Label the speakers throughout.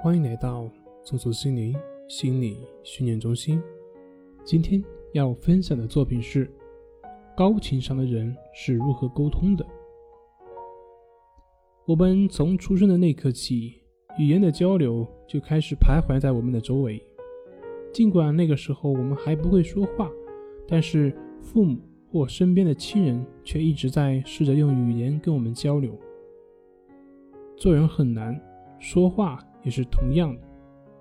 Speaker 1: 欢迎来到松鼠心灵心理训练中心。今天要分享的作品是：高情商的人是如何沟通的。我们从出生的那刻起，语言的交流就开始徘徊在我们的周围。尽管那个时候我们还不会说话，但是父母或身边的亲人却一直在试着用语言跟我们交流。做人很难，说话也是同样的。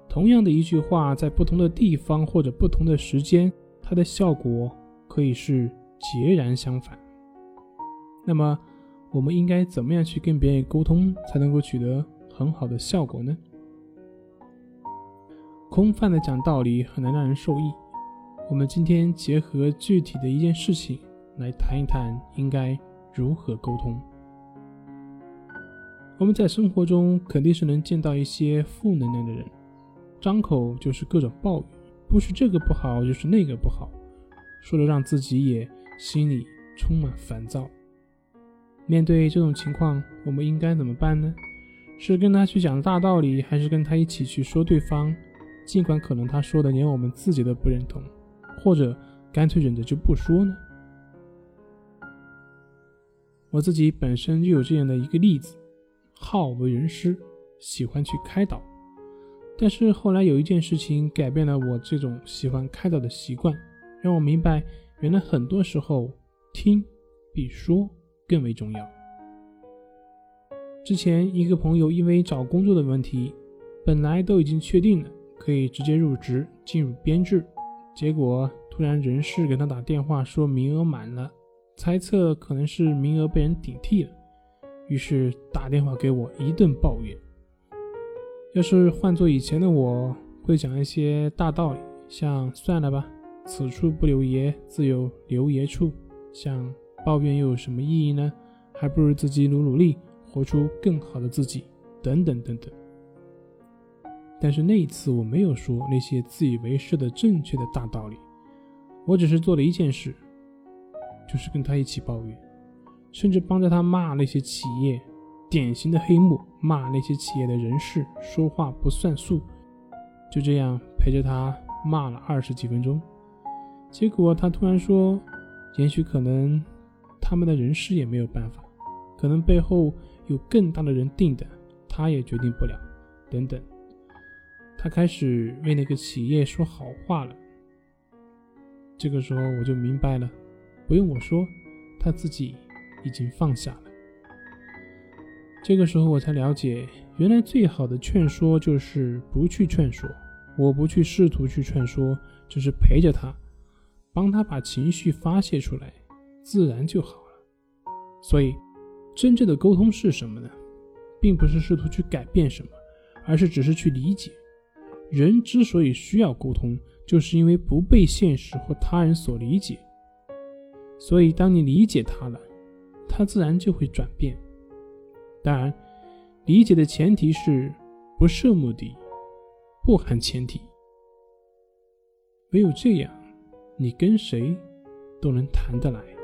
Speaker 1: 同样的一句话，在不同的地方或者不同的时间，它的效果可以是截然相反。那么，我们应该怎么样去跟别人沟通，才能够取得很好的效果呢？空泛的讲道理很难让人受益。我们今天结合具体的一件事情来谈一谈，应该如何沟通。我们在生活中肯定是能见到一些负能量的人，张口就是各种抱怨，不是这个不好，就是那个不好，说的让自己也心里充满烦躁。面对这种情况，我们应该怎么办呢？是跟他去讲大道理，还是跟他一起去说对方？尽管可能他说的连我们自己都不认同，或者干脆忍着就不说呢？我自己本身就有这样的一个例子。好为人师，喜欢去开导，但是后来有一件事情改变了我这种喜欢开导的习惯，让我明白，原来很多时候听比说更为重要。之前一个朋友因为找工作的问题，本来都已经确定了可以直接入职进入编制，结果突然人事给他打电话说名额满了，猜测可能是名额被人顶替了。于是打电话给我一顿抱怨。要是换做以前的我，会讲一些大道理，像算了吧，此处不留爷，自有留爷处。像抱怨又有什么意义呢？还不如自己努努力，活出更好的自己，等等等等。但是那一次我没有说那些自以为是的正确的大道理，我只是做了一件事，就是跟他一起抱怨。甚至帮着他骂那些企业，典型的黑幕，骂那些企业的人事说话不算数，就这样陪着他骂了二十几分钟。结果他突然说：“也许可能他们的人事也没有办法，可能背后有更大的人定的，他也决定不了。”等等，他开始为那个企业说好话了。这个时候我就明白了，不用我说，他自己。已经放下了。这个时候，我才了解，原来最好的劝说就是不去劝说。我不去试图去劝说，就是陪着他，帮他把情绪发泄出来，自然就好了。所以，真正的沟通是什么呢？并不是试图去改变什么，而是只是去理解。人之所以需要沟通，就是因为不被现实或他人所理解。所以，当你理解他了。他自然就会转变。当然，理解的前提是不设目的，不含前提。唯有这样，你跟谁都能谈得来。